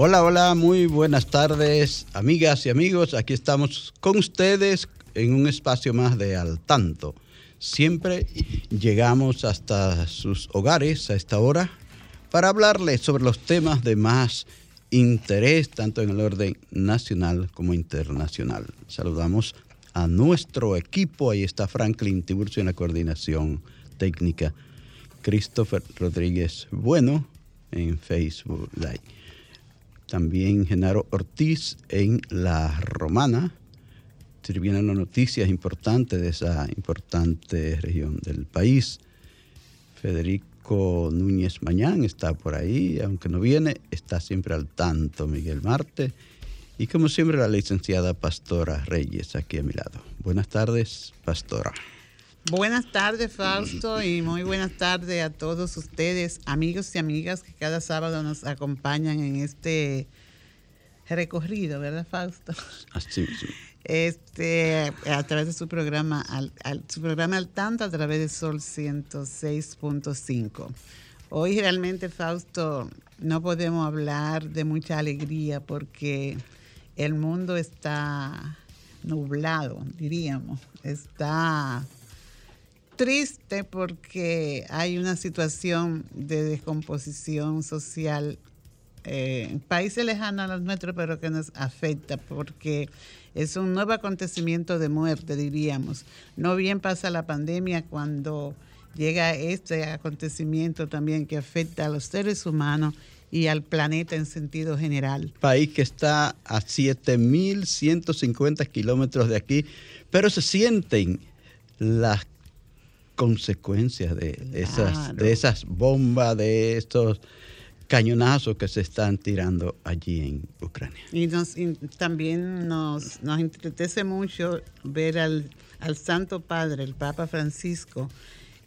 Hola, hola, muy buenas tardes, amigas y amigos. Aquí estamos con ustedes en un espacio más de Al Tanto. Siempre llegamos hasta sus hogares a esta hora para hablarles sobre los temas de más interés, tanto en el orden nacional como internacional. Saludamos a nuestro equipo. Ahí está Franklin Tiburcio en la coordinación técnica. Christopher Rodríguez Bueno en Facebook Live. También Genaro Ortiz en La Romana, sirviendo noticias importantes de esa importante región del país. Federico Núñez Mañán está por ahí, aunque no viene, está siempre al tanto Miguel Marte. Y como siempre la licenciada Pastora Reyes aquí a mi lado. Buenas tardes, Pastora. Buenas tardes, Fausto, y muy buenas tardes a todos ustedes, amigos y amigas que cada sábado nos acompañan en este recorrido, ¿verdad, Fausto? Así mismo. Este, a través de su programa, al, su programa al tanto, a través de Sol 106.5. Hoy realmente, Fausto, no podemos hablar de mucha alegría porque el mundo está nublado, diríamos. Está triste porque hay una situación de descomposición social eh, en países lejanos a los nuestros, pero que nos afecta porque es un nuevo acontecimiento de muerte, diríamos. No bien pasa la pandemia cuando llega este acontecimiento también que afecta a los seres humanos y al planeta en sentido general. País que está a 7.150 kilómetros de aquí, pero se sienten las consecuencias de esas, de esas bombas, de estos cañonazos que se están tirando allí en Ucrania. Y, también nos, nos entristece mucho ver al, Santo Padre, el Papa Francisco,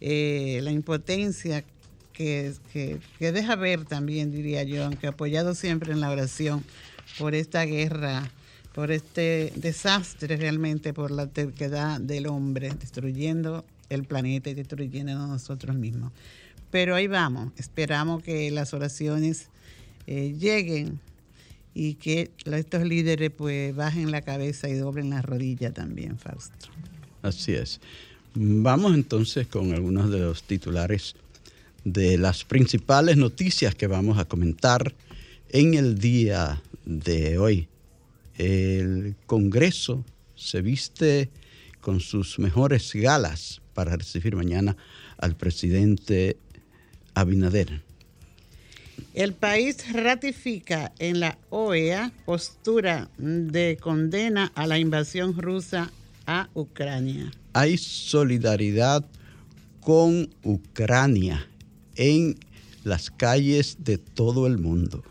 eh, la impotencia que, que, que, deja ver también, diría yo, aunque apoyado siempre en la oración por esta guerra, por este desastre realmente, por la terquedad del hombre, destruyendo el planeta y destruyendo a nosotros mismos. Pero ahí vamos, esperamos que las oraciones eh, lleguen y que estos líderes pues bajen la cabeza y doblen la rodilla también, Fausto. Así es. Vamos entonces con algunos de los titulares de las principales noticias que vamos a comentar en el día de hoy. El Congreso se viste con sus mejores galas para recibir mañana al presidente Abinader. El país ratifica en la OEA postura de condena a la invasión rusa a Ucrania. Hay solidaridad con Ucrania en las calles de todo el mundo.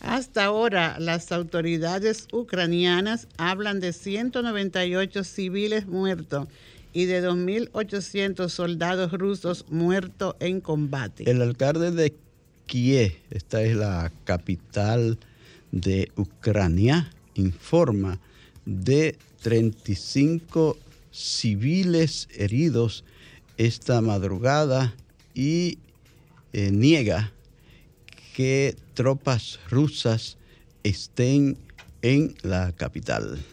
Hasta ahora, las autoridades ucranianas hablan de 198 civiles muertos y de 2.800 soldados rusos muertos en combate. El alcalde de Kiev, esta es la capital de Ucrania, informa de 35 civiles heridos esta madrugada y eh, niega que tropas rusas estén en la capital.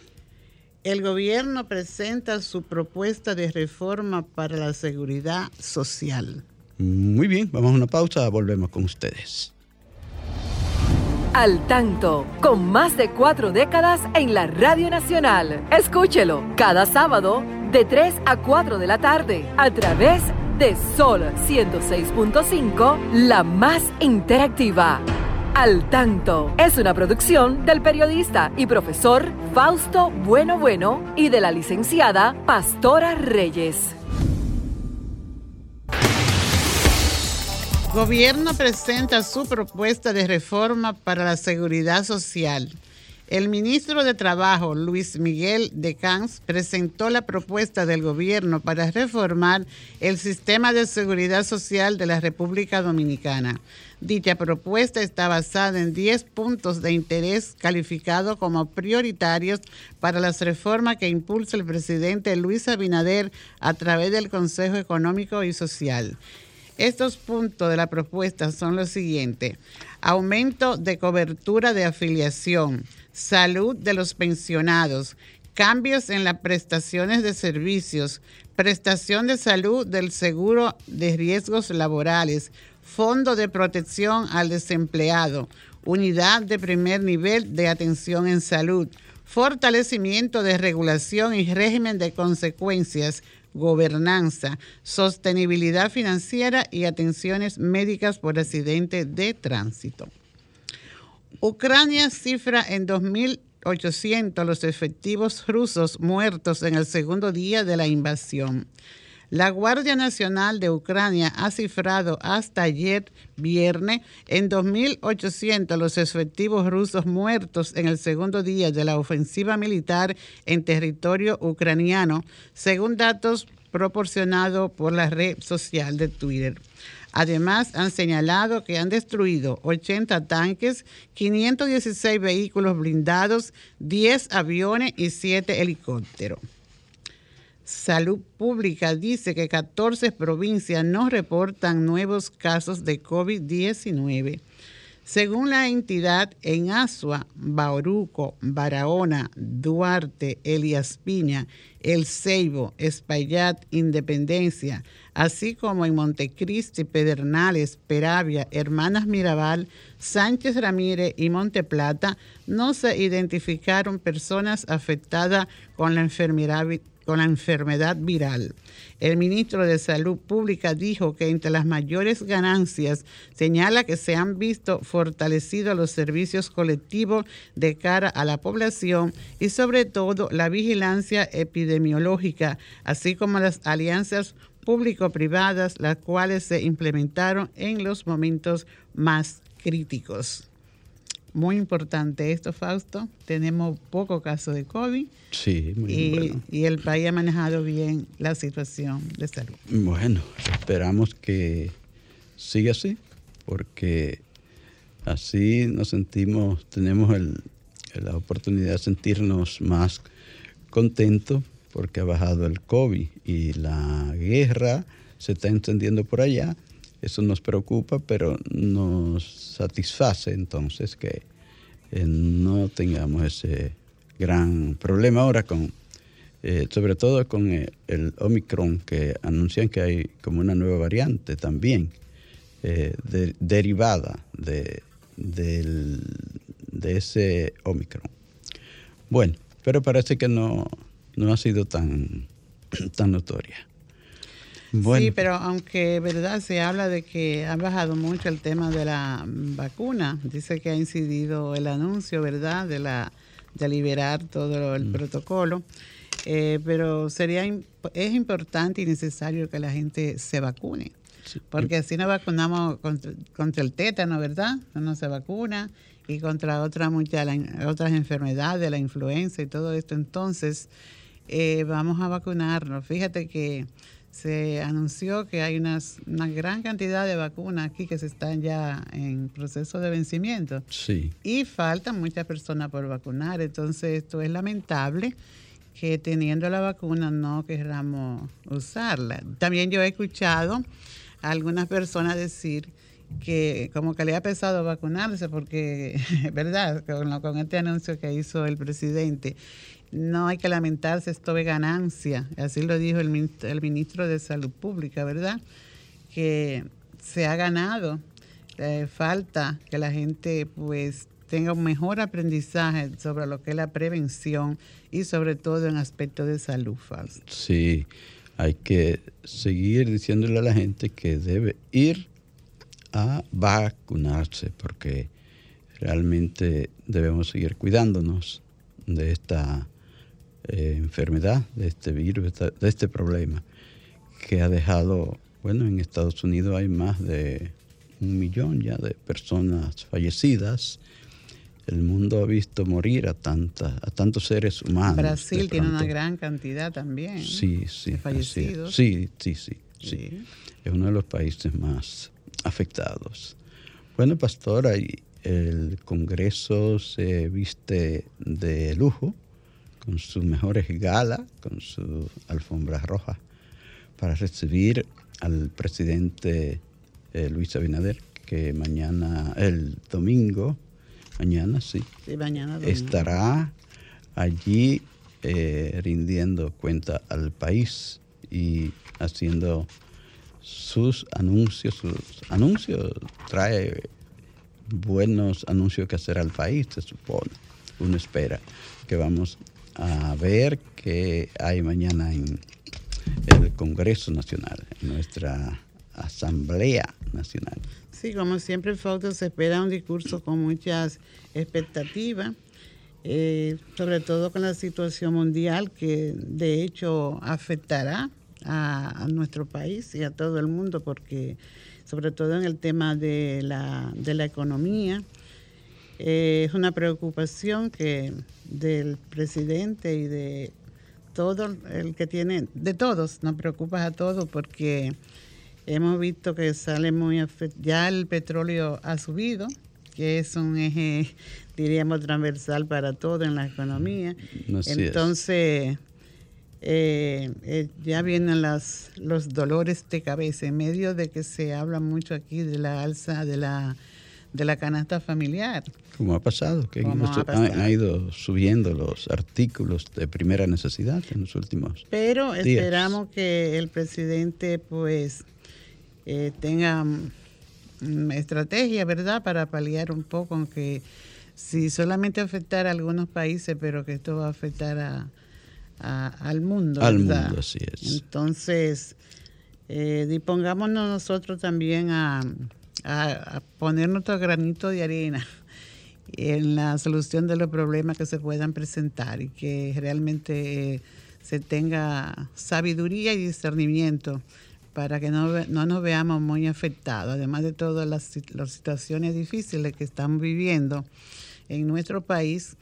El gobierno presenta su propuesta de reforma para la seguridad social. Muy bien, vamos a una pausa, volvemos con ustedes. Al tanto, con más de cuatro décadas en la Radio Nacional. Escúchelo cada sábado de 3 a 4 de la tarde a través de Sol 106.5, la más interactiva Al Tanto es una producción del periodista y profesor Fausto Bueno Bueno y de la licenciada Pastora Reyes. Gobierno presenta su propuesta de reforma para la seguridad social. El ministro de Trabajo, Luis Miguel de Cans, presentó la propuesta del gobierno para reformar el sistema de seguridad social de la República Dominicana. Dicha propuesta está basada en 10 puntos de interés calificados como prioritarios para las reformas que impulsa el presidente Luis Abinader a través del Consejo Económico y Social. Estos puntos de la propuesta son los siguientes. Aumento de cobertura de afiliación salud de los pensionados, cambios en las prestaciones de servicios, prestación de salud del seguro de riesgos laborales, fondo de protección al desempleado, unidad de primer nivel de atención en salud, fortalecimiento de regulación y régimen de consecuencias, gobernanza, sostenibilidad financiera y atenciones médicas por accidente de tránsito. Ucrania cifra en 2.800 los efectivos rusos muertos en el segundo día de la invasión. La Guardia Nacional de Ucrania ha cifrado hasta ayer viernes en 2.800 los efectivos rusos muertos en el segundo día de la ofensiva militar en territorio ucraniano, según datos proporcionados por la red social de Twitter. Además, han señalado que han destruido 80 tanques, 516 vehículos blindados, 10 aviones y 7 helicópteros. Salud Pública dice que 14 provincias no reportan nuevos casos de COVID-19. Según la entidad, en Asua, Bauruco, Barahona, Duarte, Elias Piña, El Ceibo, Espaillat, Independencia, así como en Montecristi, Pedernales, Peravia, Hermanas Mirabal, Sánchez Ramírez y Monteplata, no se identificaron personas afectadas con la enfermedad con la enfermedad viral. El ministro de Salud Pública dijo que entre las mayores ganancias señala que se han visto fortalecidos los servicios colectivos de cara a la población y sobre todo la vigilancia epidemiológica, así como las alianzas público-privadas, las cuales se implementaron en los momentos más críticos. Muy importante esto, Fausto. Tenemos poco caso de COVID. Sí, muy y, bueno. y el país ha manejado bien la situación de salud. Bueno, esperamos que siga así, porque así nos sentimos, tenemos el- la oportunidad de sentirnos más contentos porque ha bajado el COVID y la guerra se está encendiendo por allá. Eso nos preocupa, pero nos satisface entonces que eh, no tengamos ese gran problema ahora con, eh, sobre todo con el, el Omicron, que anuncian que hay como una nueva variante también, eh, de- derivada de, del- de ese Omicron. Bueno, pero parece que no, no ha sido tan, tan notoria. Bueno, Sí, pero aunque verdad se habla de que ha bajado mucho el tema de la vacuna, dice que ha incidido el anuncio, verdad, de la de liberar todo el protocolo, eh, pero sería es importante y necesario que la gente se vacune, porque así nos vacunamos contra, contra el tétano, verdad, uno se vacuna y contra otra muchas otras enfermedades, la influenza y todo esto, entonces eh, vamos a vacunarnos. Fíjate que se anunció que hay unas, una gran cantidad de vacunas aquí que se están ya en proceso de vencimiento sí. y faltan muchas personas por vacunar. Entonces esto es lamentable que teniendo la vacuna no queramos usarla. También yo he escuchado a algunas personas decir que como que le ha pesado vacunarse porque, ¿verdad? Con este anuncio que hizo el presidente, no hay que lamentarse, esto es ganancia. Así lo dijo el, min- el ministro de Salud Pública, ¿verdad? Que se ha ganado. Eh, falta que la gente pues tenga un mejor aprendizaje sobre lo que es la prevención y sobre todo en aspectos de salud, Fausto. Sí, hay que seguir diciéndole a la gente que debe ir a vacunarse porque realmente debemos seguir cuidándonos de esta eh, enfermedad, de este virus, de este problema que ha dejado, bueno, en Estados Unidos hay más de un millón ya de personas fallecidas. El mundo ha visto morir a, tantas, a tantos seres humanos. Brasil tiene una gran cantidad también sí, sí, de fallecidos. Sí, sí, sí, sí, Es uno de los países más afectados. Bueno, pastora, el Congreso se viste de lujo, con sus mejores galas, con su alfombra roja, para recibir al presidente eh, Luis Abinader, que mañana, el domingo, mañana sí, mañana estará allí eh, rindiendo cuenta al país y haciendo sus anuncios, sus anuncios, trae buenos anuncios que hacer al país, se supone. Uno espera que vamos a ver qué hay mañana en el Congreso Nacional, en nuestra Asamblea Nacional. Sí, como siempre, Fausto, se espera un discurso con muchas expectativas, eh, sobre todo con la situación mundial que de hecho afectará a, nuestro país y a todo el mundo, porque sobre todo en el tema de la, de la economía, eh, es una preocupación que del presidente y de todo el que tiene, de todos, nos preocupa a todos porque hemos visto que sale muy, ya el petróleo ha subido, que es un eje, diríamos, transversal para todo en la economía. Entonces, eh, eh, ya vienen las, los dolores de cabeza en medio de que se habla mucho aquí de la alza de la de la canasta familiar. Como ha pasado, que ha, ido subiendo los artículos de primera necesidad en los últimos. Pero esperamos que el presidente, pues, eh, tenga mm, estrategia, ¿verdad?, para paliar un poco, aunque si solamente afectar a algunos países, pero que esto va a afectar a, al mundo. Al mundo, así es. Entonces, eh, dispongámonos nosotros también a a, poner nuestro granito de arena en la solución de los problemas que se puedan presentar y que realmente eh, se tenga sabiduría y discernimiento para que no, no nos veamos muy afectados, además de todas las, las, situaciones difíciles que estamos viviendo en nuestro país,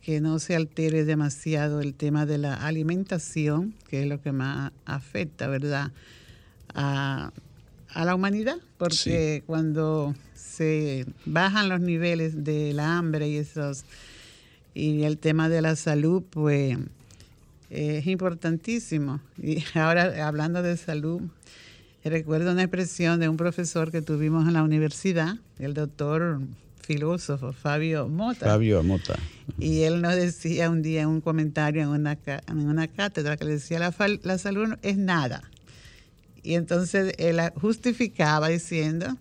que no se altere demasiado el tema de la alimentación, que es lo que más afecta, ¿verdad? A, a la humanidad, porque cuando se bajan los niveles del hambre y esos y el tema de la salud, pues es importantísimo. Y ahora hablando de salud, recuerdo una expresión de un profesor que tuvimos en la universidad, el doctor filósofo Fabio Mota. Fabio Mota. Y él nos decía un día en un comentario en una, en una cátedra que le decía, la, la salud es nada y entonces él justificaba diciendo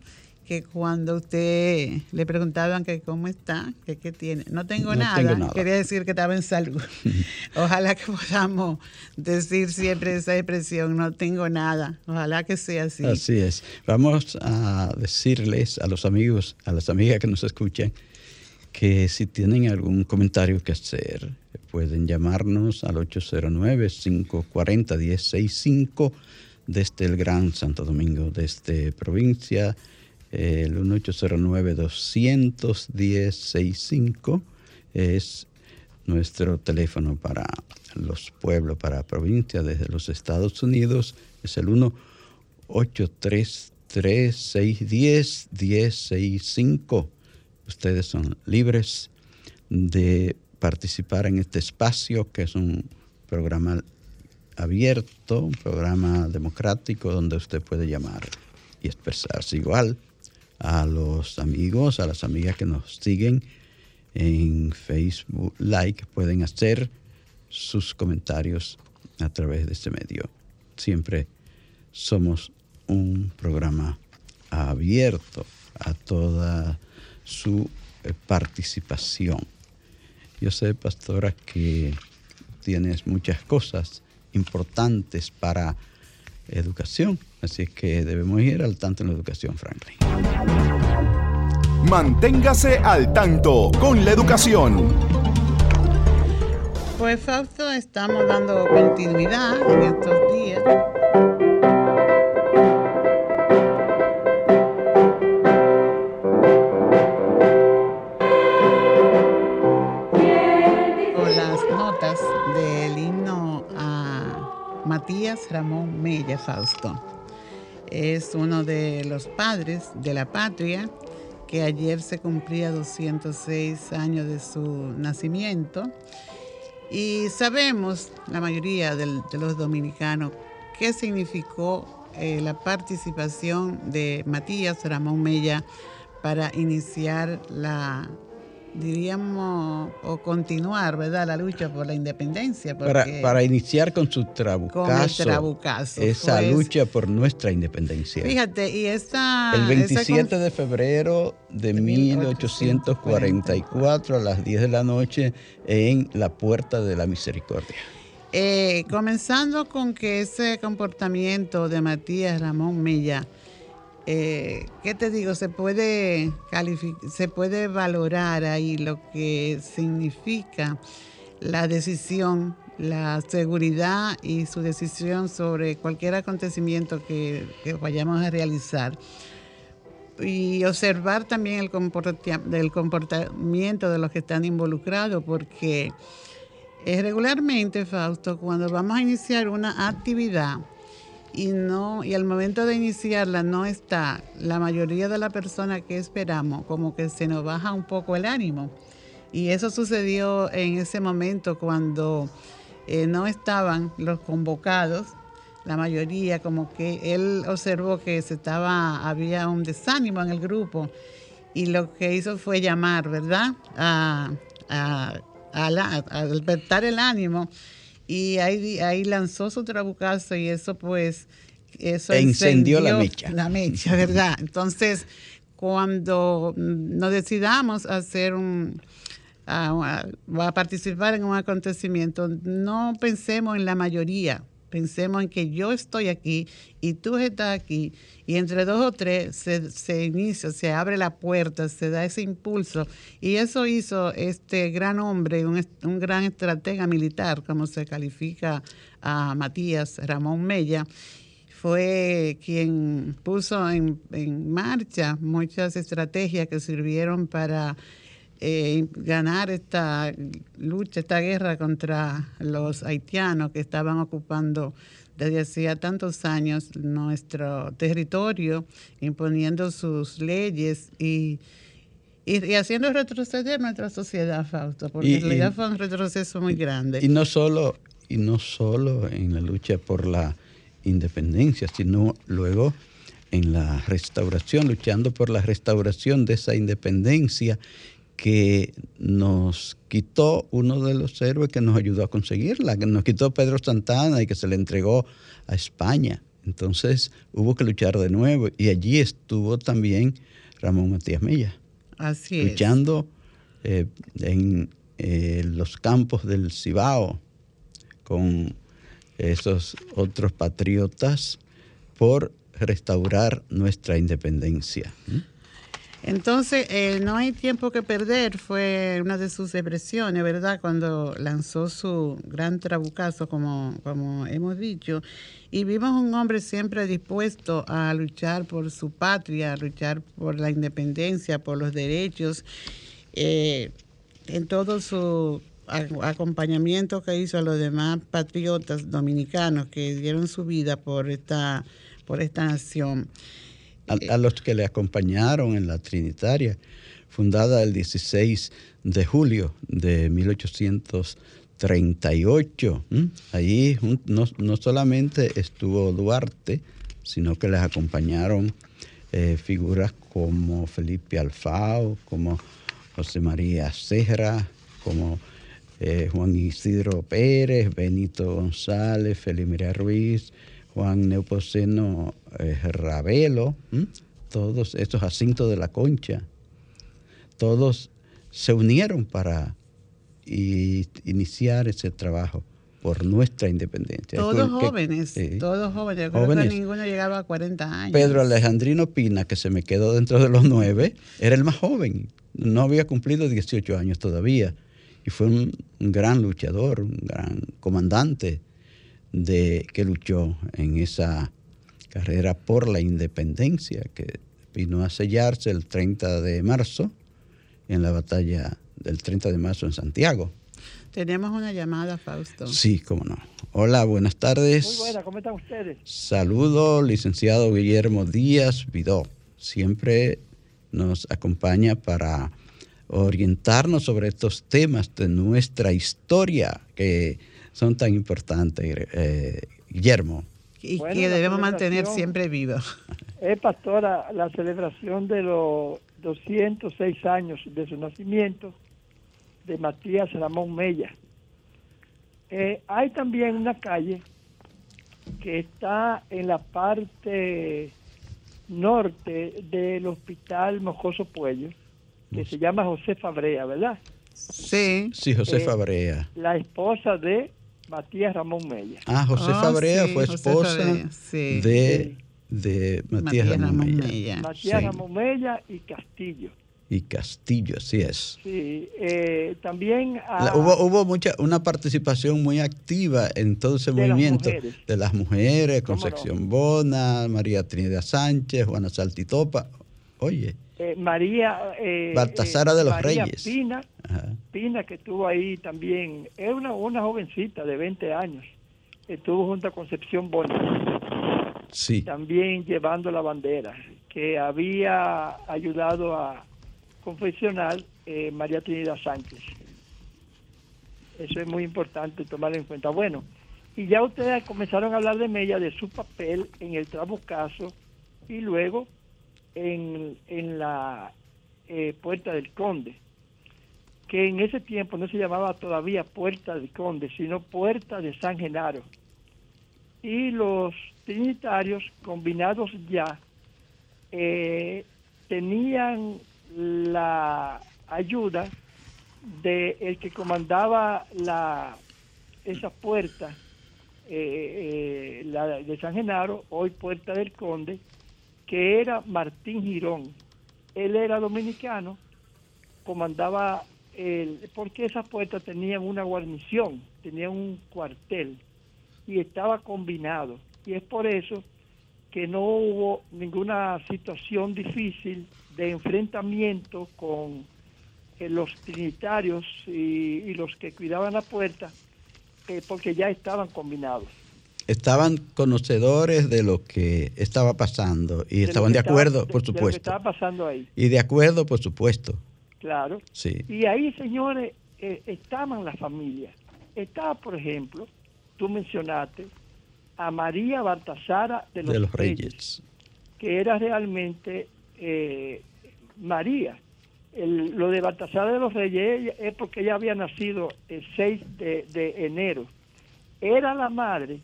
que cuando usted le preguntaban que cómo está, que qué tiene, no tengo, nada, quería decir que estaba en salud. Ojalá que podamos decir siempre esa expresión, no tengo nada. Ojalá que sea así. Así es. Vamos a decirles a los amigos, a las amigas que nos escuchan, que si tienen algún comentario que hacer, pueden llamarnos al 809 540 1065 desde el Gran Santo Domingo, desde provincia, el 1809-210-65 es nuestro teléfono para los pueblos, para provincia desde los Estados Unidos, es el 1-833-610-1065. Ustedes son libres de participar en este espacio, que es un programa abierto, un programa democrático donde usted puede llamar y expresarse igual a los amigos, a las amigas que nos siguen en Facebook Like, pueden hacer sus comentarios a través de este medio. Siempre somos un programa abierto a toda su eh, participación. Yo sé, pastora, que tienes muchas cosas importantes para educación. Así es que debemos ir al tanto en la educación, Franklin. Manténgase al tanto con la educación. Pues Fausto, estamos dando continuidad en estos días. Matías Ramón Mella Fausto. Es uno de los padres de la patria que ayer se cumplía 206 años de su nacimiento y sabemos, la mayoría de los dominicanos, qué significó eh, la participación de Matías Ramón Mella para iniciar la diríamos, o continuar, ¿verdad? La lucha por la independencia. Para, iniciar con su trabucazo, esa lucha por nuestra independencia. Fíjate, y esa... El 27 de febrero de, 1844 a las 10 de la noche en la Puerta de la Misericordia. Eh, comenzando con que ese comportamiento de Matías Ramón Milla eh, ¿qué te digo? Se puede, se puede valorar ahí lo que significa la decisión, la seguridad y su decisión sobre cualquier acontecimiento que, vayamos a realizar. Y observar también el comportamiento de los que están involucrados, porque es regularmente, Fausto, cuando vamos a iniciar una actividad, y no y al momento de iniciarla no está la mayoría de la personas que esperamos como que se nos baja un poco el ánimo. Y eso sucedió en ese momento cuando eh, no estaban los convocados. La mayoría como que él observó que se estaba había un desánimo en el grupo y lo que hizo fue llamar verdad a, a, a despertar el ánimo y ahí, ahí lanzó su trabucazo y eso pues eso e incendió, la mecha. La mecha, ¿verdad? Entonces, cuando nos decidamos hacer un a, a, participar en un acontecimiento, no pensemos en la mayoría, Pensemos en que yo estoy aquí y tú estás aquí. Y entre dos o tres se, inicia, se abre la puerta, se da ese impulso. Y eso hizo este gran hombre, un, gran estratega militar, como se califica a Matías Ramón Mella. Fue quien puso en, en, marcha muchas estrategias que sirvieron para eh, ganar esta lucha, esta guerra contra los haitianos que estaban ocupando desde hacía tantos años nuestro territorio, imponiendo sus leyes y, y, haciendo retroceder nuestra sociedad, Fausto, porque en realidad fue un retroceso muy grande. Y no solo, y no solo en la lucha por la independencia, sino luego en la restauración, luchando por la restauración de esa independencia que nos quitó uno de los héroes que nos ayudó a conseguirla, que nos quitó Pedro Santana y que se le entregó a España. Entonces hubo que luchar de nuevo y allí estuvo también Ramón Matías Mella. Así luchando eh, en eh, los campos del Cibao con esos otros patriotas por restaurar nuestra independencia. Entonces, eh, no hay tiempo que perder, fue una de sus expresiones, ¿verdad? Cuando lanzó su gran trabucazo, como, como hemos dicho. Y vimos un hombre siempre dispuesto a luchar por su patria, a luchar por la independencia, por los derechos, eh, en todo su acompañamiento que hizo a los demás patriotas dominicanos que dieron su vida por esta, por esta nación a, los que le acompañaron en la Trinitaria, fundada el 16 de julio de 1838. Allí no, solamente estuvo Duarte, sino que les acompañaron eh, figuras como Felipe Alfao, como José María Serra, como eh, Juan Isidro Pérez, Benito González, Felipe Ruiz, Juan Neopoceno eh, Ravelo, todos estos asintos de la concha, todos se unieron para iniciar ese trabajo por nuestra independencia. Todos Que- jóvenes, sí. todos jóvenes. Yo creo que ninguno llegaba a 40 años. Pedro Alejandrino Pina, que se me quedó dentro de los nueve, era el más joven. No había cumplido 18 años todavía. Y fue un, un gran luchador, un gran comandante de, que luchó en esa carrera por la independencia, que vino a sellarse el 30 de marzo en la batalla del 30 de marzo en Santiago. Tenemos una llamada, Fausto. Sí, cómo no. Hola, buenas tardes. Muy buena, ¿cómo están ustedes? Saludo, licenciado Guillermo Díaz Vidó. Siempre nos acompaña para orientarnos sobre estos temas de nuestra historia que son tan importantes. Eh, Guillermo, Y Bueno, que debemos mantener siempre vivo. Es pastora la celebración de los 206 años de su nacimiento de Matías Ramón Mella. Eh, hay también una calle que está en la parte norte del Hospital Mojoso Puello, que se llama José Fabrea, ¿verdad? Sí. sí, José Eh, Fabrea. La esposa de Matías Ramón Mella. Ah, José Oh, Fabrea sí, fue esposa Fabrea, sí. de, de Matías, Matías Ramón Ramón Mella. Mella. Matías Sí. Ramón Mella y Castillo. Y Castillo, así es. Sí, eh, también a- La- hubo hubo mucha una participación muy activa en todo ese De movimiento de las mujeres. Concepción Bona, María Trinidad Sánchez, Juana Saltitopa. Oye, eh, María eh, Baltasara de los María Reyes. Pina, ajá. Pina que estuvo ahí también, es una, una jovencita de 20 años, estuvo junto a Concepción Bona, sí, también llevando la bandera, que había ayudado a confeccionar eh, María Trinidad Sánchez. Eso es muy importante tomar en cuenta. Bueno, y ya ustedes comenzaron a hablar de Mella, de su papel en el Trabucazo y luego en, en la eh, Puerta del Conde, que en ese tiempo no se llamaba todavía Puerta del Conde, sino Puerta de San Genaro. Y los trinitarios combinados ya eh, tenían la ayuda de el que comandaba esa puerta eh, la de San Genaro hoy puerta del Conde que era Martín Girón él era dominicano comandaba el porque esas puertas tenían una guarnición tenían un cuartel y estaba combinado y es por eso que no hubo ninguna situación difícil de enfrentamiento con eh, los trinitarios y, los que cuidaban la puerta, eh, porque ya estaban combinados. Estaban conocedores de lo que estaba pasando y De estaban de acuerdo, estaba- por de- de lo que supuesto. estaba pasando ahí, Y de acuerdo, por supuesto. claro. Sí. Y ahí, señores, eh, estaban las familias. Estaba, por ejemplo, tú mencionaste a María Baltasara de los, de los Reyes. Reyes. que era realmente eh, María. El- lo de Baltasar de los Reyes es porque ella había nacido el 6 de, de enero. Era la madre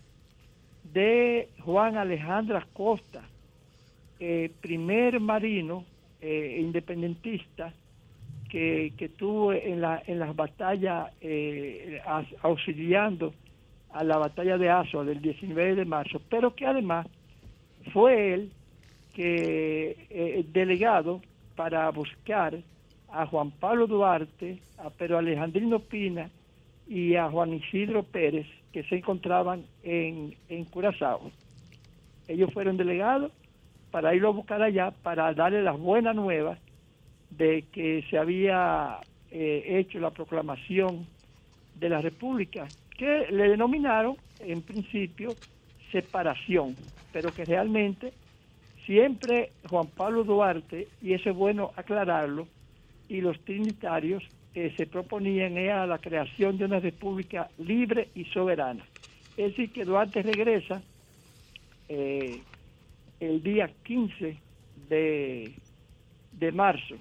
de Juan Alejandra Costa, eh, primer marino eh, independentista que, que tuvo en, la, en las batallas eh, auxiliando a la batalla de Azo del 19 de marzo, pero que además fue él que delegado para buscar a Juan Pablo Duarte, a Pedro Alejandrino Pina y a Juan Isidro Pérez, que se encontraban en, en Curazao. Ellos fueron delegados para irlo a buscar allá, para darle las buenas nuevas de que se había eh, hecho la proclamación de la República, que le denominaron en principio separación, pero que realmente siempre Juan Pablo Duarte, y eso es bueno aclararlo, y los trinitarios eh, se proponían era la creación de una república libre y soberana. Es decir, que Duarte regresa eh, el día 15 de, de marzo,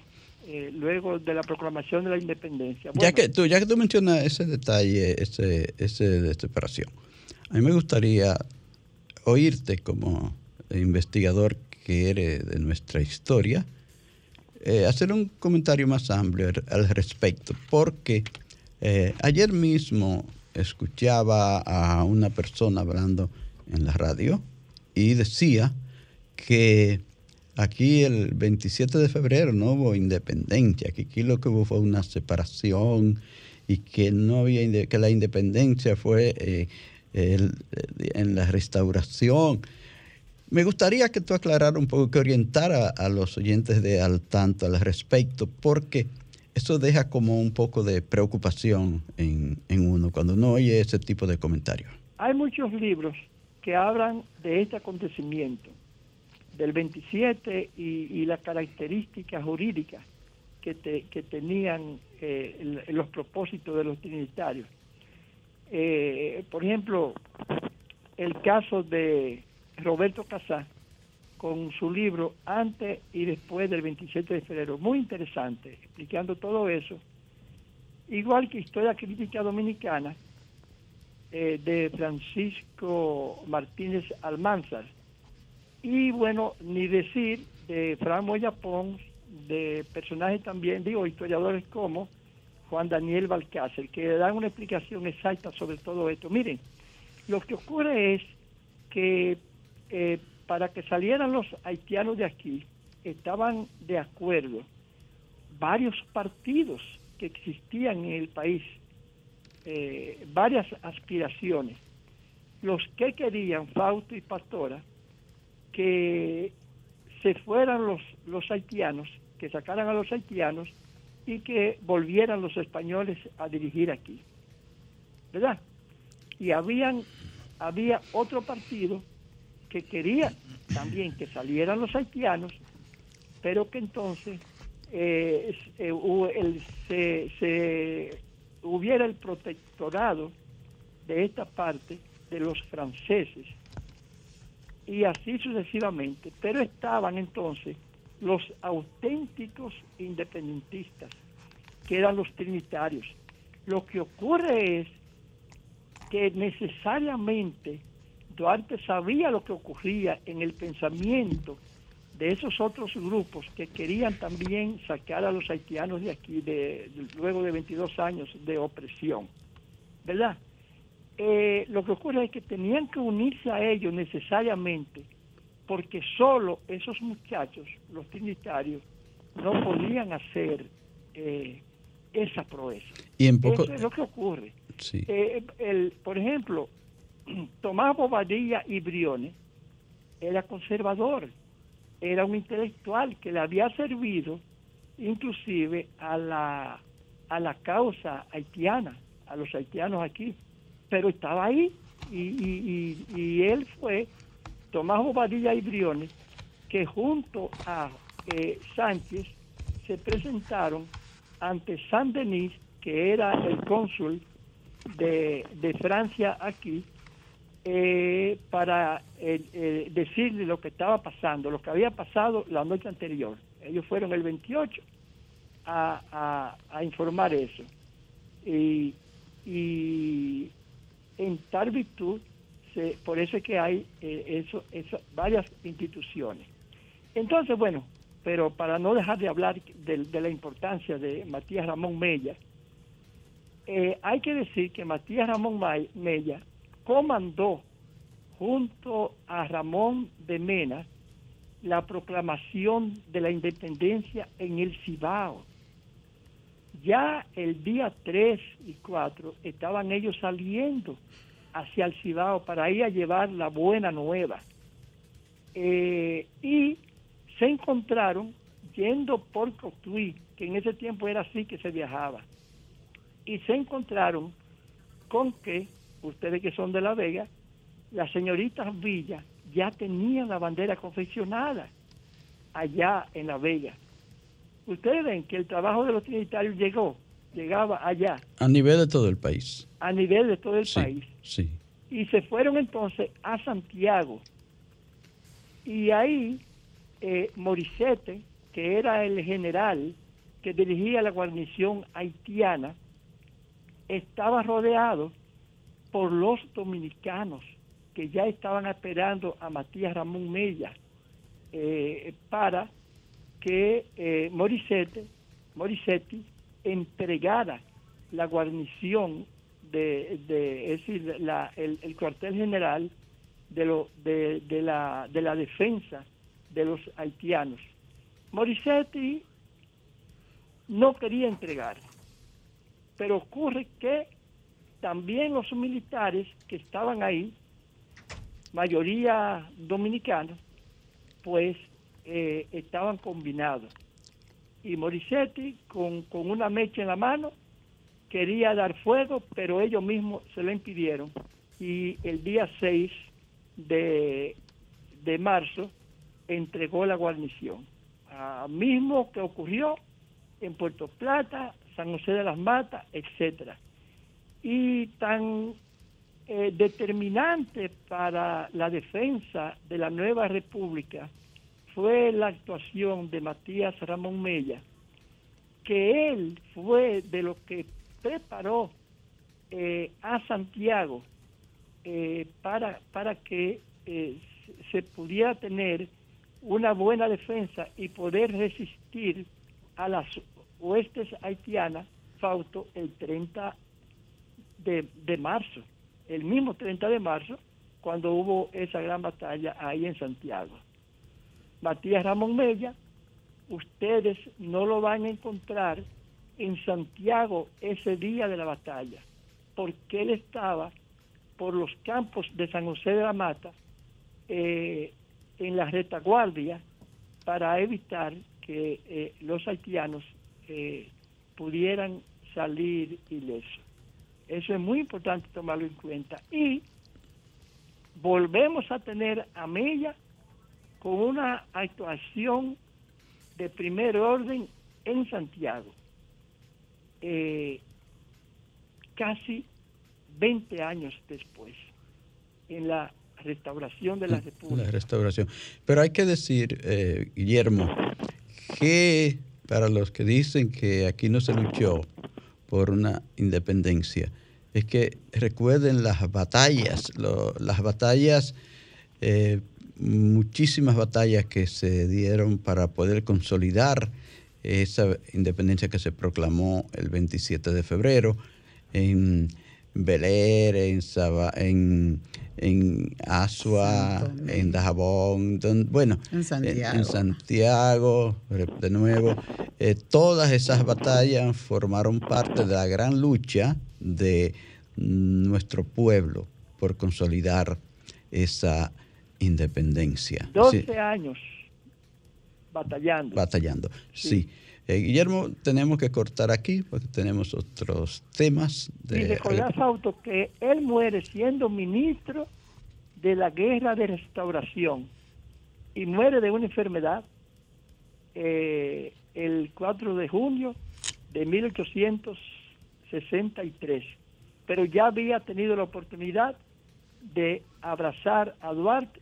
eh, luego de la proclamación de la independencia. Ya que tú, ya que tú mencionas ese detalle, ese, ese de separación, a mí me gustaría oírte como investigador que eres de nuestra historia, eh, hacer un comentario más amplio al- respecto, porque eh, ayer mismo escuchaba a una persona hablando en la radio y decía que aquí el 27 de febrero no hubo independencia, que aquí lo que hubo fue una separación y que no había que la independencia fue eh, en la restauración. Me gustaría que tú aclararas un poco, que orientara a los oyentes de al tanto al respecto, porque eso deja como un poco de preocupación en, uno cuando uno oye ese tipo de comentarios. Hay muchos libros que hablan de este acontecimiento, del 27 y, las características jurídicas que, tenían eh, los propósitos de los trinitarios. Eh, por ejemplo, el caso de Roberto Casá con su libro Antes y después del 27 de febrero, muy interesante, explicando todo eso, igual que Historia Crítica Dominicana eh, de Francisco Martínez Almanzar, y bueno, ni decir de Fran Moya Pons, de personajes también, digo, historiadores como Juan Daniel Balcácer, que dan una explicación exacta sobre todo esto. Miren, lo que ocurre es que eh, para que salieran los haitianos de aquí, estaban de acuerdo varios partidos que existían en el país, eh, varias aspiraciones. Los que querían, Fausto y Pastora, que se fueran los, los haitianos, que sacaran a los haitianos y que volvieran los españoles a dirigir aquí. ¿Verdad? Y habían, había otro partido que quería también que salieran los haitianos, pero que entonces eh, se, se, hubiera el protectorado de esta parte de los franceses y así sucesivamente, pero estaban entonces los auténticos independentistas, que eran los trinitarios. Lo que ocurre es que necesariamente Duarte sabía lo que ocurría en el pensamiento de esos otros grupos que querían también sacar a los haitianos de aquí, de, luego de 22 años de opresión, ¿verdad? Eh, lo que ocurre es que tenían que unirse a ellos necesariamente porque solo esos muchachos, los trinitarios, no podían hacer eh, esa proeza. Y en poco... Eso es lo que ocurre. Eh, el, por ejemplo, Tomás Bobadilla y Briones era conservador, era un intelectual que le había servido inclusive a la, a la causa haitiana, a los haitianos aquí, pero estaba ahí y, él fue Tomás Bobadilla y Briones, que junto a eh, Sánchez se presentaron ante Saint Denis, que era el cónsul de, Francia aquí, eh, para eh, decirle lo que estaba pasando, lo que había pasado la noche anterior. Ellos fueron el 28 a, informar eso. Y, y en tal virtud por eso es que hay eh, eso, eso, varias instituciones. Entonces, bueno, pero para no dejar de hablar de, la importancia de Matías Ramón Mella, eh, hay que decir que Matías Ramón Mella comandó junto a Ramón de Mena la proclamación de la independencia en el Cibao. Ya el día 3 y 4 estaban ellos saliendo hacia el Cibao para ir a llevar la buena nueva. Eh, y se encontraron yendo por Cotuí, que en ese tiempo era así que se viajaba, y se encontraron con que, ustedes que son de La Vega, las señoritas Villa ya tenían la bandera confeccionada allá en La Vega. Ustedes ven que el trabajo de los trinitarios llegó, llegaba allá. A nivel de todo el país. A nivel de todo el país. Sí. Y se fueron entonces a Santiago. Y ahí eh, Morissette, que era el general que dirigía la guarnición haitiana, estaba rodeado por los dominicanos que ya estaban esperando a Matías Ramón Mella eh, para que eh, Morissetti entregara la guarnición de, de es decir, la, el, el cuartel general de, lo, de, de, la, de la defensa de los haitianos. Morissetti no quería entregar, pero ocurre que también los militares que estaban ahí, mayoría dominicanos, pues eh, estaban combinados. Y Morissetti, con, con una mecha en la mano, quería dar fuego, pero ellos mismos se lo impidieron. Y el día 6 de, de marzo entregó la guarnición. Mismo que ocurrió en Puerto Plata, San José de las Matas, etcétera. Y tan eh, determinante para la defensa de la nueva república fue la actuación de Matías Ramón Mella, que él fue de lo que preparó eh, a Santiago eh, para, para que eh, se pudiera tener una buena defensa y poder resistir a las oestes haitianas, Fausto, el 30 de, de marzo, el mismo 30 de marzo, cuando hubo esa gran batalla ahí en Santiago. Matías Ramón Mella, ustedes no lo van a encontrar en Santiago ese día de la batalla, porque él estaba por los campos de San José de la Mata eh, en la retaguardia para evitar que eh, los haitianos eh, pudieran salir ilesos. Eso es muy importante tomarlo en cuenta. Y volvemos a tener a Mella con una actuación de primer orden en Santiago. Eh, casi 20 años después, en la restauración de la República. La restauración. Pero hay que decir, eh, Guillermo, que para los que dicen que aquí no se luchó por una independencia, es que recuerden las batallas, lo, las batallas, eh, muchísimas batallas que se dieron para poder consolidar esa independencia que se proclamó el 27 de febrero en Beler, en, Saba, en, en Asua, en Dajabón, bueno, En Santiago. en Santiago, de nuevo. Eh, todas esas batallas formaron parte de la gran lucha de nuestro pueblo por consolidar esa independencia. 12 Sí, años batallando. batallando, Sí. sí. Eh, Guillermo, tenemos que cortar aquí porque tenemos otros temas. y De, recordar, Fausto, que él muere siendo ministro de la guerra de restauración y muere de una enfermedad eh, el 4 de junio de 1863. Pero ya había tenido la oportunidad de abrazar a Duarte,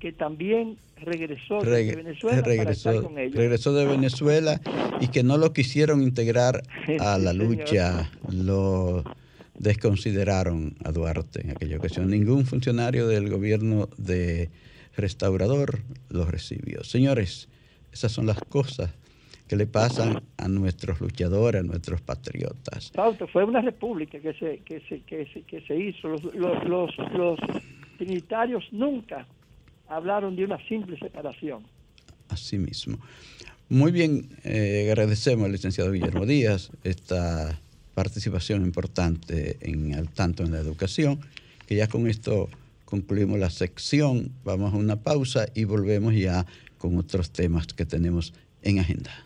que también regresó de Venezuela para regresó, estar con ellos. regresó de Venezuela y que no lo quisieron integrar a la lucha, lo desconsideraron a Duarte en aquella ocasión. Ningún funcionario del gobierno de restaurador lo recibió. Señores, esas son las cosas que le pasan a nuestros luchadores, a nuestros patriotas. Fausto, fue una república que se, que se, que se, que se hizo. Los, los, los, los trinitarios nunca hablaron de una simple separación. Así mismo. Muy bien, eh, agradecemos al licenciado Guillermo Díaz esta participación importante en al tanto en la educación, que ya con esto concluimos la sección, vamos a una pausa y volvemos ya con otros temas que tenemos en agenda.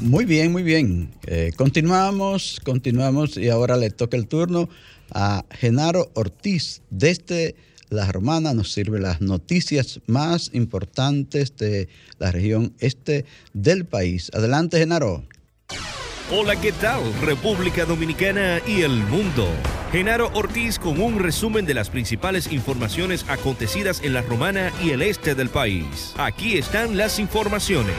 Muy bien, muy bien. Eh, continuamos, continuamos y ahora le toca el turno a Genaro Ortiz. Desde La Romana nos sirve las noticias más importantes de la región este del país. Adelante, Genaro. Hola, ¿qué tal? República Dominicana y el mundo. Genaro Ortiz con un resumen de las principales informaciones acontecidas en la Romana y el este del país. Aquí están las informaciones.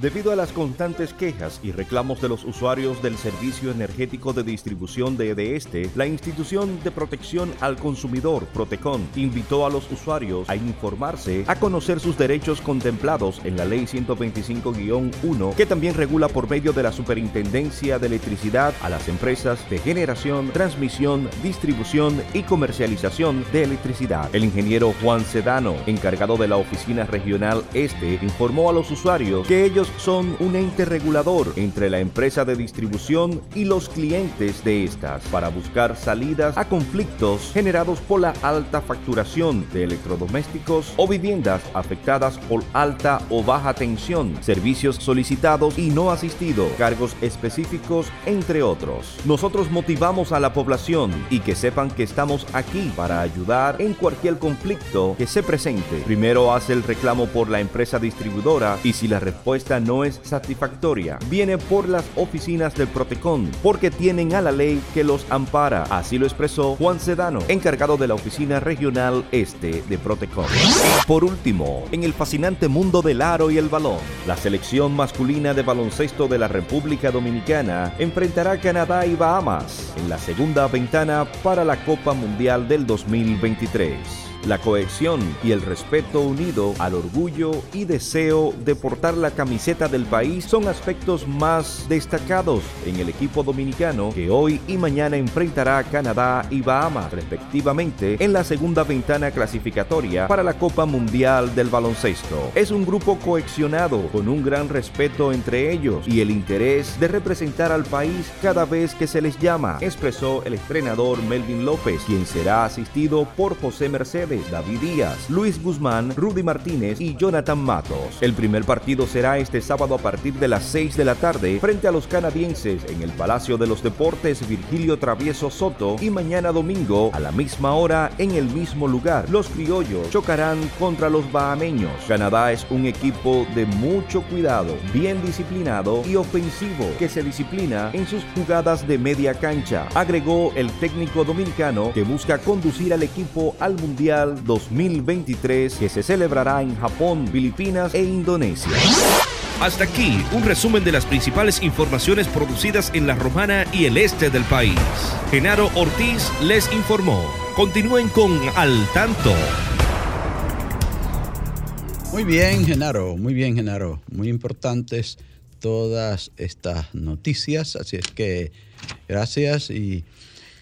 Debido a las constantes quejas y reclamos de los usuarios del servicio energético de distribución de EDESTE, la institución de protección al consumidor, Protecon, invitó a los usuarios a informarse, a conocer sus derechos contemplados en la Ley 125-1, que también regula por medio de la Superintendencia de Electricidad a las empresas de generación, transmisión, distribución y comercialización de electricidad. El ingeniero Juan Sedano, encargado de la Oficina Regional Este, informó a los usuarios que ellos son un ente regulador entre la empresa de distribución y los clientes de estas para buscar salidas a conflictos generados por la alta facturación de electrodomésticos o viviendas afectadas por alta o baja tensión, servicios solicitados y no asistidos, cargos específicos, entre otros. Nosotros motivamos a la población y que sepan que estamos aquí para ayudar en cualquier conflicto que se presente. Primero hace el reclamo por la empresa distribuidora y si la respuesta no es satisfactoria, viene por las oficinas del Protecon, porque tienen a la ley que los ampara. Así lo expresó Juan Sedano, encargado de la oficina regional este de Protecon. Por último, en el fascinante mundo del aro y el balón, la selección masculina de baloncesto de la República Dominicana enfrentará a Canadá y Bahamas en la segunda ventana para la Copa Mundial del 2023 la cohesión y el respeto unido al orgullo y deseo de portar la camiseta del país son aspectos más destacados en el equipo dominicano que hoy y mañana enfrentará a Canadá y Bahamas respectivamente en la segunda ventana clasificatoria para la Copa Mundial del Baloncesto. Es un grupo cohesionado con un gran respeto entre ellos y el interés de representar al país cada vez que se les llama, expresó el entrenador Melvin López, quien será asistido por José Mercedes David Díaz, Luis Guzmán, Rudy Martínez y Jonathan Matos. El primer partido será este sábado a partir de las 6 de la tarde frente a los canadienses en el Palacio de los Deportes Virgilio Travieso Soto y mañana domingo a la misma hora en el mismo lugar. Los criollos chocarán contra los bahameños. Canadá es un equipo de mucho cuidado, bien disciplinado y ofensivo que se disciplina en sus jugadas de media cancha, agregó el técnico dominicano que busca conducir al equipo al Mundial 2023 que se celebrará en Japón, Filipinas e Indonesia. Hasta aquí un resumen de las principales informaciones producidas en la Romana y el este del país. Genaro Ortiz les informó. Continúen con Al Tanto. Muy bien, Genaro, muy bien, Genaro. Muy importantes todas estas noticias, así es que gracias y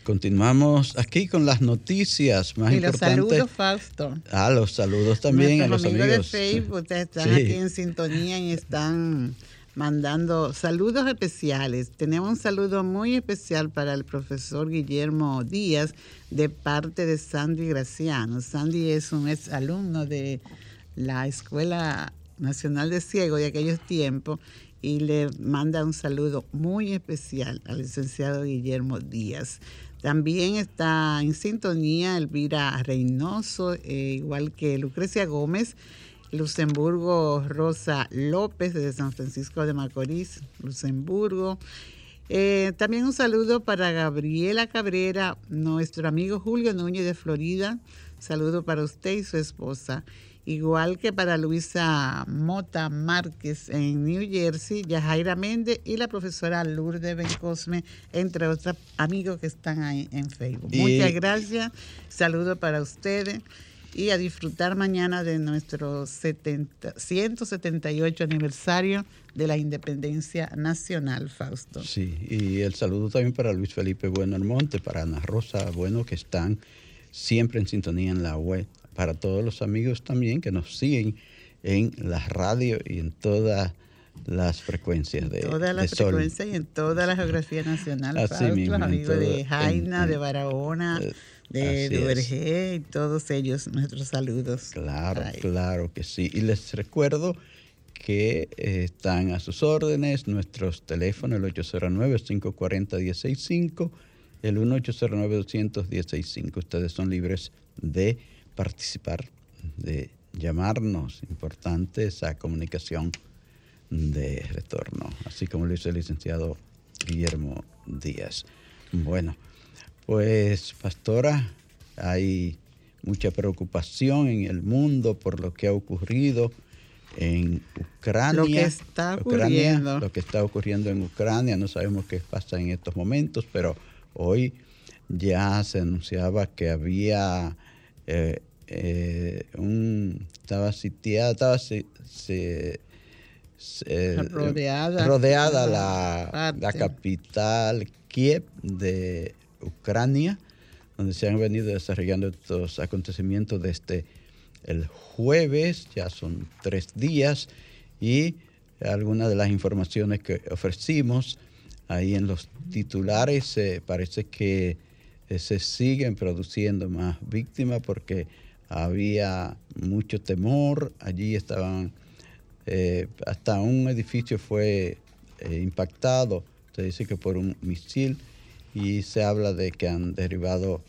Continuamos aquí con las noticias más y los saludos, Fausto. Ah, los saludos también a los amigos. de Facebook ustedes están aquí en sintonía y están mandando saludos especiales. Tenemos un saludo muy especial para el profesor Guillermo Díaz de parte de Sandy Graciano. Sandy es un ex alumno de la Escuela Nacional de Ciego de aquellos tiempos y le manda un saludo muy especial al licenciado Guillermo Díaz. También está en sintonía Elvira Reynoso, eh, igual que Lucrecia Gómez, Luxemburgo Rosa López de San Francisco de Macorís, Luxemburgo. Eh, también un saludo para Gabriela Cabrera, nuestro amigo Julio Núñez de Florida. Saludo para usted y su esposa igual que para Luisa Mota Márquez en New Jersey, Yajaira Méndez y la profesora Lourdes Bencosme, entre otros amigos que están ahí en Facebook. Muchas gracias, saludos para ustedes y a disfrutar mañana de nuestro 178 aniversario de la independencia nacional, Fausto. Sí, y el saludo también para Luis Felipe Bueno Almonte, para Ana Rosa Bueno, que están siempre en sintonía en la web para todos los amigos también que nos siguen en la radio y en todas las frecuencias de todas las frecuencias y en toda la geografía nacional Así los amigos de Jaina, de Barahona, eh, de Duvergé y todos ellos nuestros saludos. Claro, claro que sí. Y les recuerdo que eh, están a sus órdenes nuestros teléfonos, el 809-540-165, el 1809 200 Ustedes son libres de participar, de llamarnos. Importante esa comunicación de retorno, así como lo hizo el licenciado Guillermo Díaz. Bueno, pues pastora, hay mucha preocupación en el mundo por lo que ha ocurrido en Ucrania. Lo que está ocurriendo. lo que está ocurriendo en Ucrania. No sabemos qué pasa en estos momentos, pero hoy ya se anunciaba que había eh, eh, un estaba sitiada, estaba rodeada, rodeada la, la, capital Kiev de Ucrania, donde se han venido desarrollando estos acontecimientos desde el jueves, ya son tres días, y algunas de las informaciones que ofrecimos ahí en los titulares, eh, parece que eh, se siguen produciendo más víctimas porque había mucho temor, allí estaban, eh, hasta un edificio fue impactado, se dice que por un misil, y se habla de que han derribado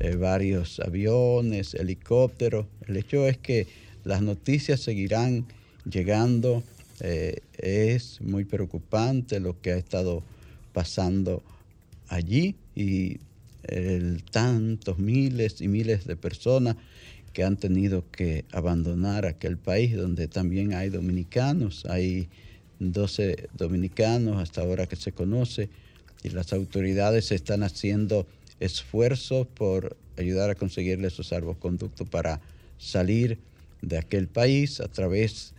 eh, varios aviones, helicópteros. El hecho es que las noticias seguirán llegando. Eh, es muy preocupante lo que ha estado pasando allí y tantos miles y miles de personas que han tenido que abandonar aquel país donde también hay dominicanos, hay 12 dominicanos hasta ahora que se conoce y las autoridades están haciendo esfuerzos por ayudar a conseguirle esos salvoconductos para salir de aquel país a través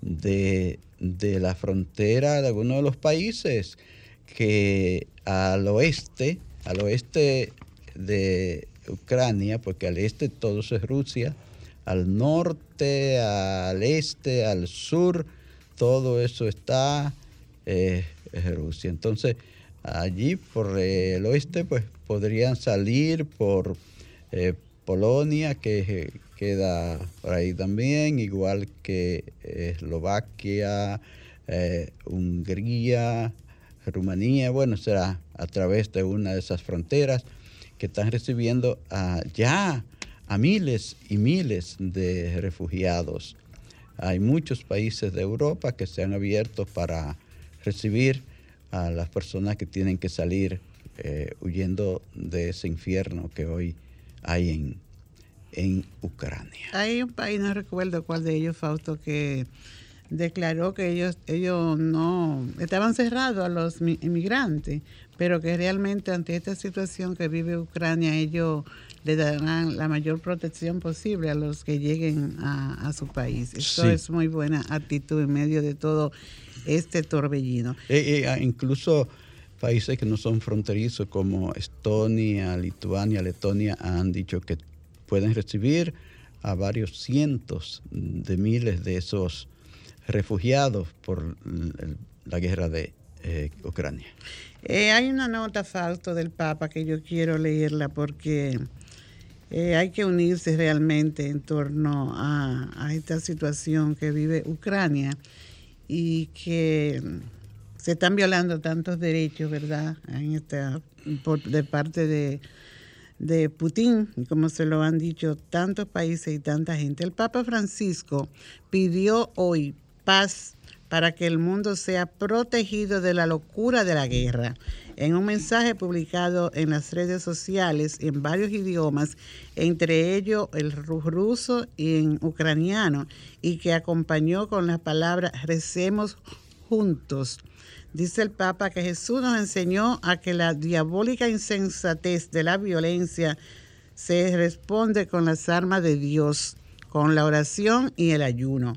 de, la frontera de algunos de los países que al oeste, al oeste de Ucrania, porque al este todo es Rusia, al norte, al este, al sur, todo eso está eh, Rusia. Entonces, allí por el oeste, pues podrían salir por eh, Polonia, que queda por ahí también, igual que Eslovaquia, eh, Hungría, Rumanía, bueno, será a través de una de esas fronteras están recibiendo ya a miles y miles de refugiados. Hay muchos países de Europa que se han abierto para recibir a las personas que tienen que salir eh, huyendo de ese infierno que hoy hay en, en Ucrania. Hay un país, no recuerdo cuál de ellos, Fausto, que declaró que ellos, ellos no estaban cerrados a los inmigrantes, pero que realmente ante esta situación que vive Ucrania, ellos le darán la mayor protección posible a los que lleguen a, su país. Eso es muy buena actitud en medio de todo este torbellino. Eh, eh, ah, incluso países que no son fronterizos como Estonia, Lituania, Letonia han dicho que pueden recibir a varios cientos de miles de esos refugiados por la guerra de eh, Ucrania. hay una nota, Fausto, del Papa que yo quiero leerla porque hay que unirse realmente en torno a esta situación que vive Ucrania y que se están violando tantos derechos, ¿verdad? De parte de, de Putin, como se lo han dicho tantos países y tanta gente. El Papa Francisco pidió hoy paz para que el mundo sea protegido de la locura de la guerra. En un mensaje publicado en las redes sociales en varios idiomas, entre ellos el ruso y en ucraniano, y que acompañó con las palabras recemos juntos. Dice el Papa que Jesús nos enseñó a que la diabólica insensatez de la violencia se responde con las armas de Dios, con la oración y el ayuno.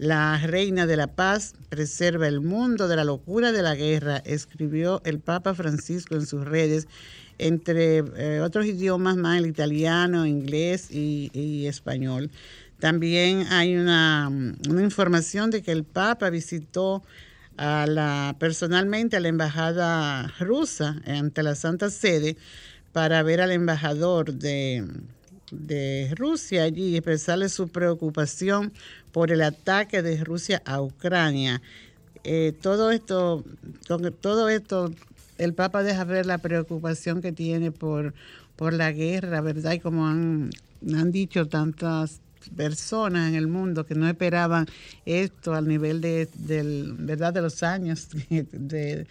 La reina de la paz preserva el mundo de la locura de la guerra, escribió el Papa Francisco en sus redes, entre eh, otros idiomas más, el italiano, inglés y, español. También hay una, información de que el Papa visitó personalmente a la embajada rusa ante la Santa Sede para ver al embajador de, de Rusia allí y expresarle su preocupación por el ataque de Rusia a Ucrania. Eh, todo esto, todo esto, el Papa deja ver la preocupación que tiene por, por la guerra, ¿verdad? Y como han han dicho tantas personas en el mundo que no esperaban esto al nivel de, del, ¿verdad? de los años de,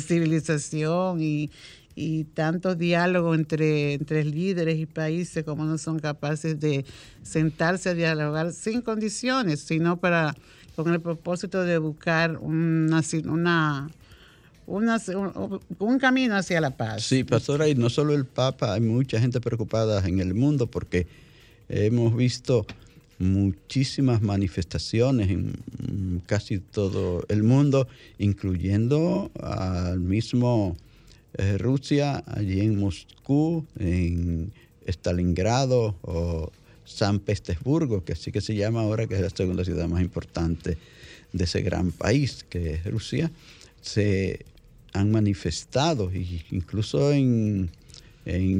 civilización y, y tantos diálogos entre, entre líderes y países como no son capaces de sentarse a dialogar sin condiciones, sino para con el propósito de buscar una, una, una, un, camino hacia la paz. Sí, pastora, y no solo el Papa, hay mucha gente preocupada en el mundo porque hemos visto muchísimas manifestaciones en casi todo el mundo, incluyendo al mismo eh, Rusia, allí en Moscú, en Stalingrado o San Petersburgo, que así que se llama ahora, que es la segunda ciudad más importante de ese gran país que es Rusia, se han manifestado, incluso en,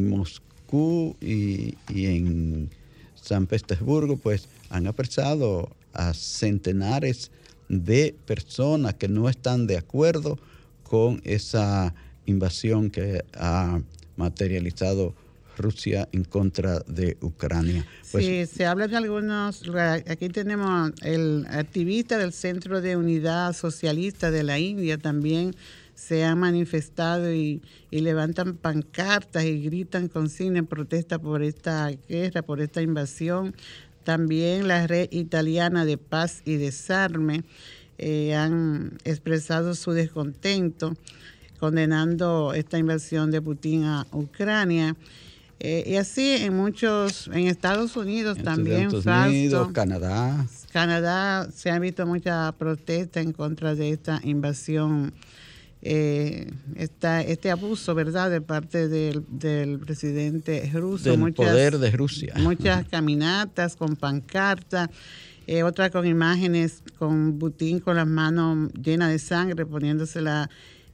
Moscú y, y en San Petersburgo, pues han apresado a centenares de personas que no están de acuerdo con esa invasión que ha materializado Rusia en contra de Ucrania. Pues, sí, se habla de algunos, aquí tenemos el activista del Centro de Unidad Socialista de la India también se ha manifestado y, levantan pancartas y gritan consignas en protesta por esta guerra, por esta invasión. También la red italiana de paz y desarme eh, han expresado su descontento condenando esta invasión de Putin a Ucrania. Eh, y así en muchos, en Estados Unidos también, Estados Unidos, Canadá. Canadá se ha visto mucha protesta en contra de esta invasión, eh, este abuso, ¿verdad?, de parte del, presidente ruso. Del poder de Rusia. Muchas caminatas con pancartas. Eh, otra con imágenes con Putin con las manos llenas de sangre, poniéndosela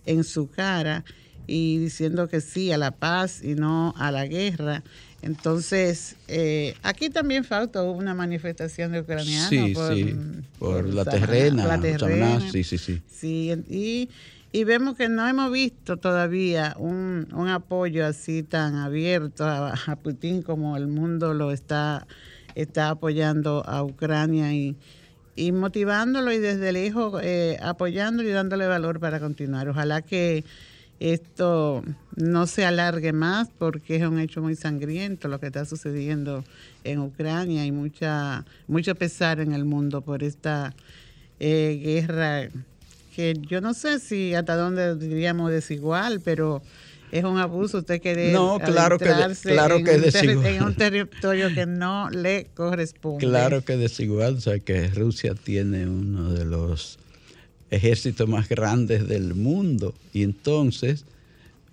en su cara y diciendo que sí a la paz y no a la guerra. Entonces, eh, aquí también falta una manifestación de ucranianos sí, por, sí, por, la, terrena, la terrena. sí, sí, sí. Sí, y, y, vemos que no hemos visto todavía un, un apoyo así tan abierto a, Putin como el mundo lo está, está apoyando a Ucrania y, y motivándolo y desde lejos eh, apoyándolo y dándole valor para continuar. Ojalá que esto no se alargue más porque es un hecho muy sangriento lo que está sucediendo en Ucrania y mucha mucho pesar en el mundo por esta eh, guerra que yo no sé si hasta dónde diríamos desigual, pero es un abuso usted quiere no claro que claro que es desigual en un territorio que no le corresponde. Claro que es desigual o sea que Rusia tiene uno de los ejércitos más grandes del mundo. Y entonces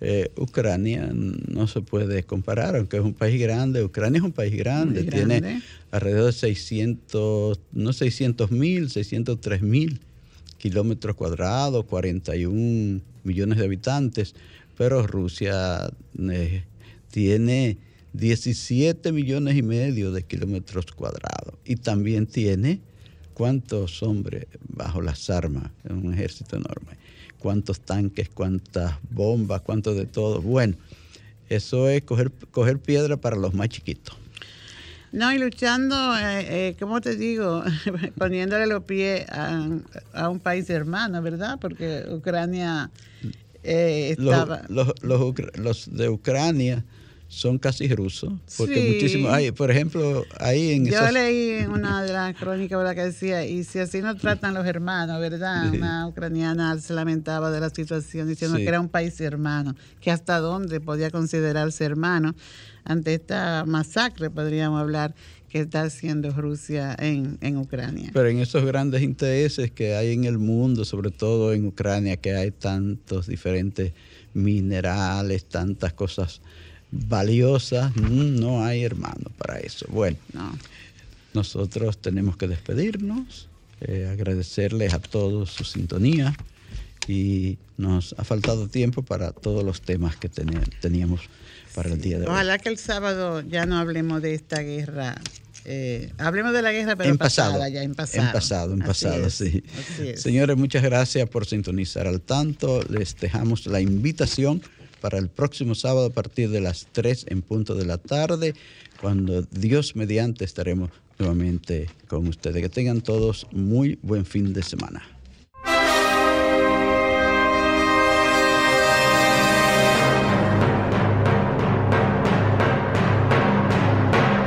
eh, Ucrania no se puede comparar, aunque es un país grande. Ucrania es un país grande, tiene alrededor de 600, no 600 mil, 603 mil kilómetros cuadrados, 41 millones de habitantes pero Rusia eh, tiene 17 millones y medio de kilómetros cuadrados y también tiene cuántos hombres bajo las armas, es un ejército enorme, cuántos tanques, cuántas bombas, cuántos de todo. Bueno, eso es coger, piedra para los más chiquitos. No, y luchando, eh, eh, ¿cómo te digo? Poniéndole los pies a, un país hermano, ¿verdad? Porque Ucrania eh, los, los, de Ucrania son casi rusos, porque muchísimos hay, por ejemplo, ahí en Yo leí en una de las crónicas ¿verdad? que decía, y si así nos tratan los hermanos, ¿verdad? Una ucraniana se lamentaba de la situación diciendo que era un país hermano, que hasta dónde podía considerarse hermano ante esta masacre, podríamos hablar, que está haciendo Rusia en, en, Ucrania. Pero en esos grandes intereses que hay en el mundo, sobre todo en Ucrania, que hay tantos diferentes minerales, tantas cosas valiosas, mm, no hay hermano para eso. Bueno, nosotros tenemos que despedirnos, eh, agradecerles a todos su sintonía y nos ha faltado tiempo para todos los temas que teníamos Ojalá que el sábado ya no hablemos de esta guerra. Eh, hablemos de la guerra, pero en pasada, pasado, ya en pasado. En pasado, en pasado, sí. Señores, muchas gracias por sintonizar al tanto. Les dejamos la invitación para el próximo sábado a partir de las 3 en punto de la tarde, cuando Dios mediante estaremos nuevamente con ustedes. Que tengan todos muy buen fin de semana.